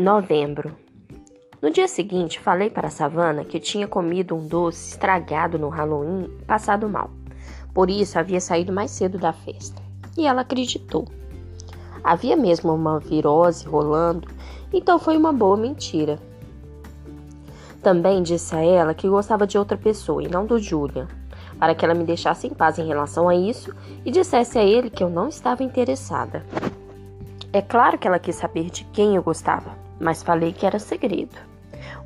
Novembro. No dia seguinte, falei para a Savana que tinha comido um doce estragado no Halloween e passado mal. Por isso, havia saído mais cedo da festa. E ela acreditou. Havia mesmo uma virose rolando, então foi uma boa mentira. Também disse a ela que gostava de outra pessoa e não do Julian, para que ela me deixasse em paz em relação a isso e dissesse a ele que eu não estava interessada. É claro que ela quis saber de quem eu gostava, mas falei que era segredo.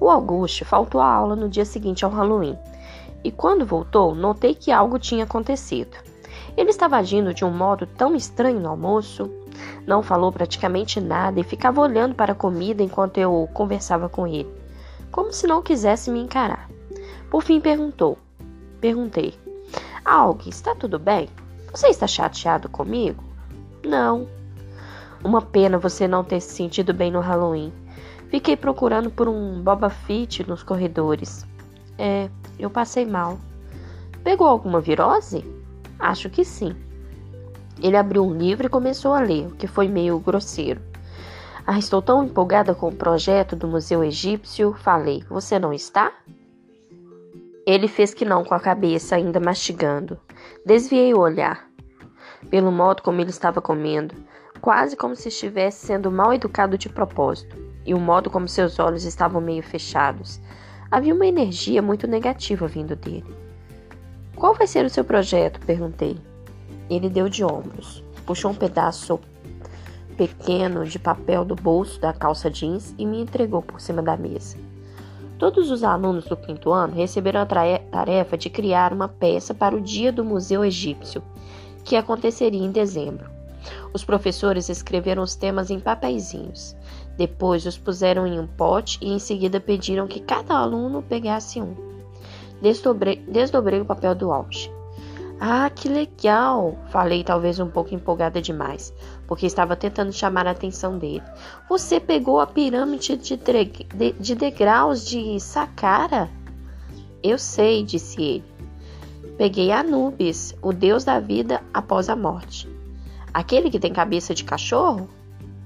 O Augusto faltou à aula no dia seguinte ao Halloween, e quando voltou, notei que algo tinha acontecido. Ele estava agindo de um modo tão estranho no almoço, não falou praticamente nada e ficava olhando para a comida enquanto eu conversava com ele, como se não quisesse me encarar. Por fim perguntou. Perguntei: Alg, está tudo bem? Você está chateado comigo? Não. Uma pena você não ter se sentido bem no Halloween. Fiquei procurando por um Boba Fett nos corredores. É, eu passei mal. Pegou alguma virose? Acho que sim. Ele abriu um livro e começou a ler, o que foi meio grosseiro. Ah, estou tão empolgada com o projeto do Museu Egípcio. Falei, você não está? Ele fez que não com a cabeça, ainda mastigando. Desviei o olhar. Pelo modo como ele estava comendo, quase como se estivesse sendo mal educado de propósito e o modo como seus olhos estavam meio fechados. Havia uma energia muito negativa vindo dele. Qual vai ser o seu projeto? perguntei. Ele deu de ombros, puxou um pedaço pequeno de papel do bolso da calça jeans e me entregou por cima da mesa. Todos os alunos do quinto ano receberam a tarefa de criar uma peça para o Dia do Museu Egípcio, que aconteceria em dezembro. Os professores escreveram os temas em papeizinhos. Depois os puseram em um pote e em seguida pediram que cada aluno pegasse um. Desdobrei, desdobrei o papel do auge. Ah, que legal! Falei, talvez um pouco empolgada demais, porque estava tentando chamar a atenção dele. Você pegou a pirâmide de, de, de degraus de Saqqara? Eu sei, disse ele. Peguei Anubis, o deus da vida após a morte. Aquele que tem cabeça de cachorro?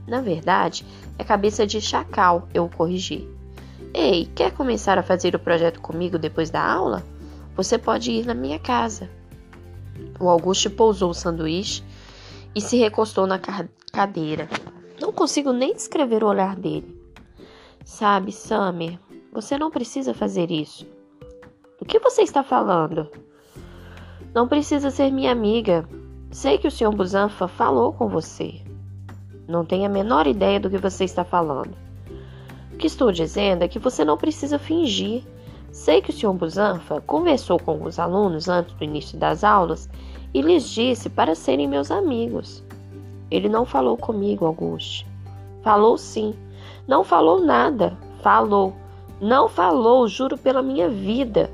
Na verdade, é cabeça de chacal, eu o corrigi. Ei, quer começar a fazer o projeto comigo depois da aula? Você pode ir na minha casa. O Augusto pousou o sanduíche e se recostou na cadeira. Não consigo nem descrever o olhar dele. Sabe, Summer, você não precisa fazer isso. Do que você está falando? Não precisa ser minha amiga. Sei que o Sr. Busanfa falou com você. Não tenho a menor ideia do que você está falando. O que estou dizendo é que você não precisa fingir. Sei que o Sr. Busanfa conversou com os alunos antes do início das aulas e lhes disse para serem meus amigos. Ele não falou comigo, Auguste. Falou sim. Não falou nada. Falou. Não falou, juro pela minha vida.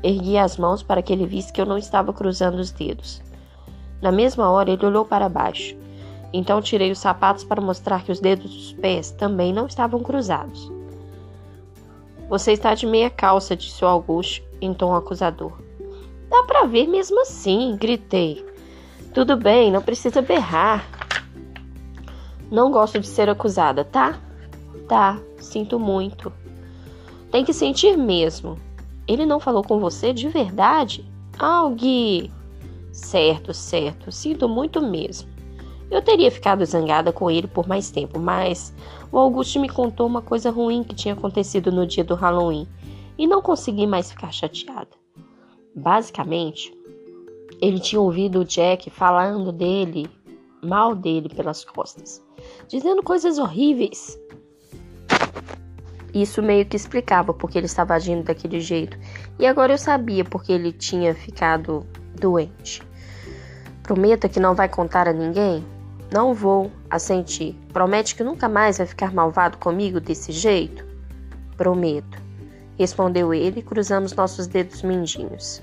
Ergui as mãos para que ele visse que eu não estava cruzando os dedos. Na mesma hora, ele olhou para baixo. Então tirei os sapatos para mostrar que os dedos dos pés também não estavam cruzados. Você está de meia calça, disse o Augusto em tom acusador. Dá para ver mesmo assim, gritei. Tudo bem, não precisa berrar. Não gosto de ser acusada, tá? Tá, sinto muito. Tem que sentir mesmo. Ele não falou com você de verdade? Algue. Certo, certo, sinto muito mesmo. Eu teria ficado zangada com ele por mais tempo, mas o Augusto me contou uma coisa ruim que tinha acontecido no dia do Halloween e não consegui mais ficar chateada. Basicamente, ele tinha ouvido o Jack falando dele, mal dele pelas costas, dizendo coisas horríveis. Isso meio que explicava porque ele estava agindo daquele jeito, e agora eu sabia porque ele tinha ficado doente. Prometa que não vai contar a ninguém? Não vou assentir. Promete que nunca mais vai ficar malvado comigo desse jeito? Prometo, respondeu ele, cruzamos nossos dedos mindinhos.